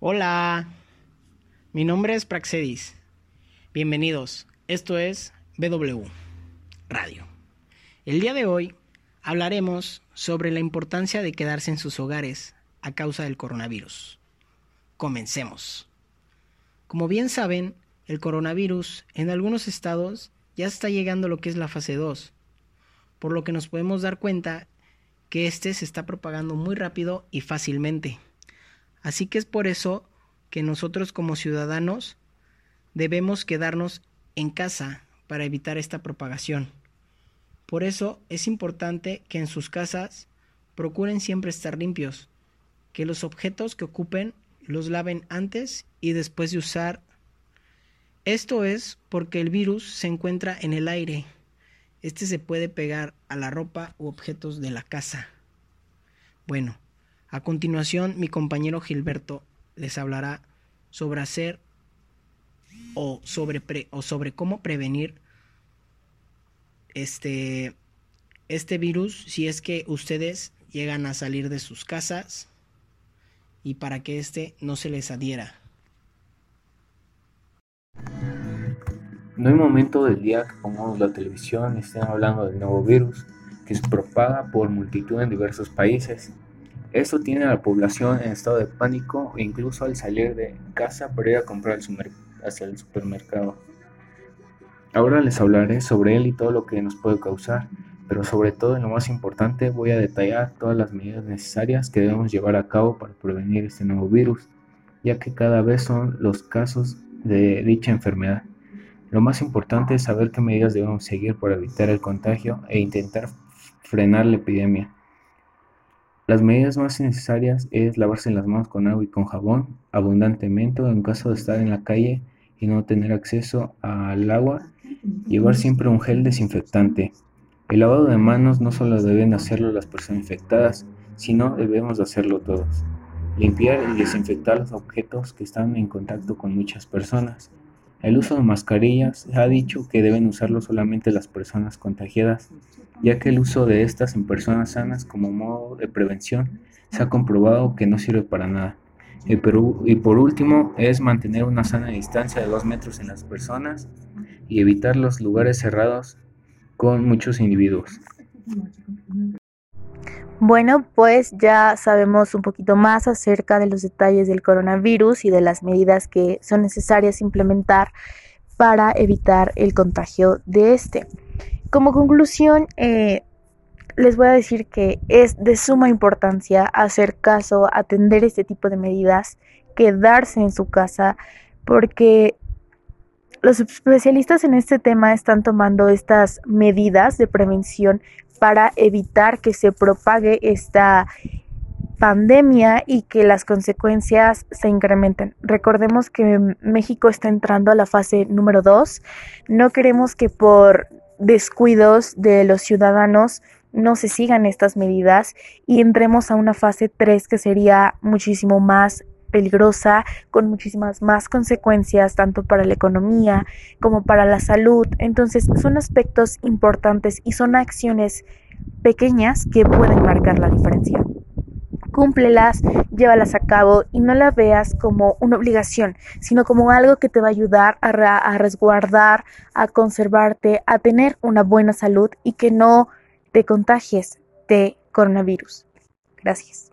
Hola, mi nombre es Praxedis. Bienvenidos, esto es BW Radio. El día de hoy hablaremos sobre la importancia de quedarse en sus hogares a causa del coronavirus. Comencemos. Como bien saben, el coronavirus en algunos estados ya está llegando a lo que es la fase 2, por lo que nos podemos dar cuenta que este se está propagando muy rápido y fácilmente. Así que es por eso que nosotros como ciudadanos debemos quedarnos en casa para evitar esta propagación. Por eso es importante que en sus casas procuren siempre estar limpios, que los objetos que ocupen los laven antes y después de usar. Esto es porque el virus se encuentra en el aire. Este se puede pegar a la ropa u objetos de la casa. Bueno, a continuación, mi compañero Gilberto les hablará sobre hacer o sobre, o sobre cómo prevenir este, este virus si es que ustedes llegan a salir de sus casas y para que este no se les adhiera. No hay momento del día que pongamos la televisión y estén hablando del nuevo virus que se propaga por multitud en diversos países esto tiene a la población en estado de pánico e incluso al salir de casa para ir a comprar hasta el supermercado. Ahora les hablaré sobre él y todo lo que nos puede causar, pero sobre todo y lo más importante voy a detallar todas las medidas necesarias que debemos llevar a cabo para prevenir este nuevo virus, ya que cada vez son los casos de dicha enfermedad. Lo más importante es saber qué medidas debemos seguir para evitar el contagio e intentar frenar la epidemia. Las medidas más necesarias es lavarse las manos con agua y con jabón abundantemente en caso de estar en la calle y no tener acceso al agua. Llevar siempre un gel desinfectante. El lavado de manos no solo deben hacerlo las personas infectadas, sino debemos hacerlo todos. Limpiar y desinfectar los objetos que están en contacto con muchas personas. El uso de mascarillas ha dicho que deben usarlo solamente las personas contagiadas, ya que el uso de estas en personas sanas como modo de prevención se ha comprobado que no sirve para nada. Y por último es mantener una sana distancia de 2 metros en las personas y evitar los lugares cerrados con muchos individuos. Bueno, pues ya sabemos un poquito más acerca de los detalles del coronavirus y de las medidas que son necesarias implementar para evitar el contagio de este. Como conclusión, eh, les voy a decir que es de suma importancia hacer caso, atender este tipo de medidas, quedarse en su casa, porque los especialistas en este tema están tomando estas medidas de prevención para evitar que se propague esta pandemia y que las consecuencias se incrementen. Recordemos que México está entrando a la fase número 2. No queremos que por descuidos de los ciudadanos no se sigan estas medidas y entremos a una fase 3 que sería muchísimo más peligrosa, con muchísimas más consecuencias, tanto para la economía como para la salud. Entonces, son aspectos importantes y son acciones pequeñas que pueden marcar la diferencia. Cúmplelas, llévalas a cabo y no las veas como una obligación, sino como algo que te va a ayudar a, a resguardar, a conservarte, a tener una buena salud y que no te contagies de coronavirus. Gracias.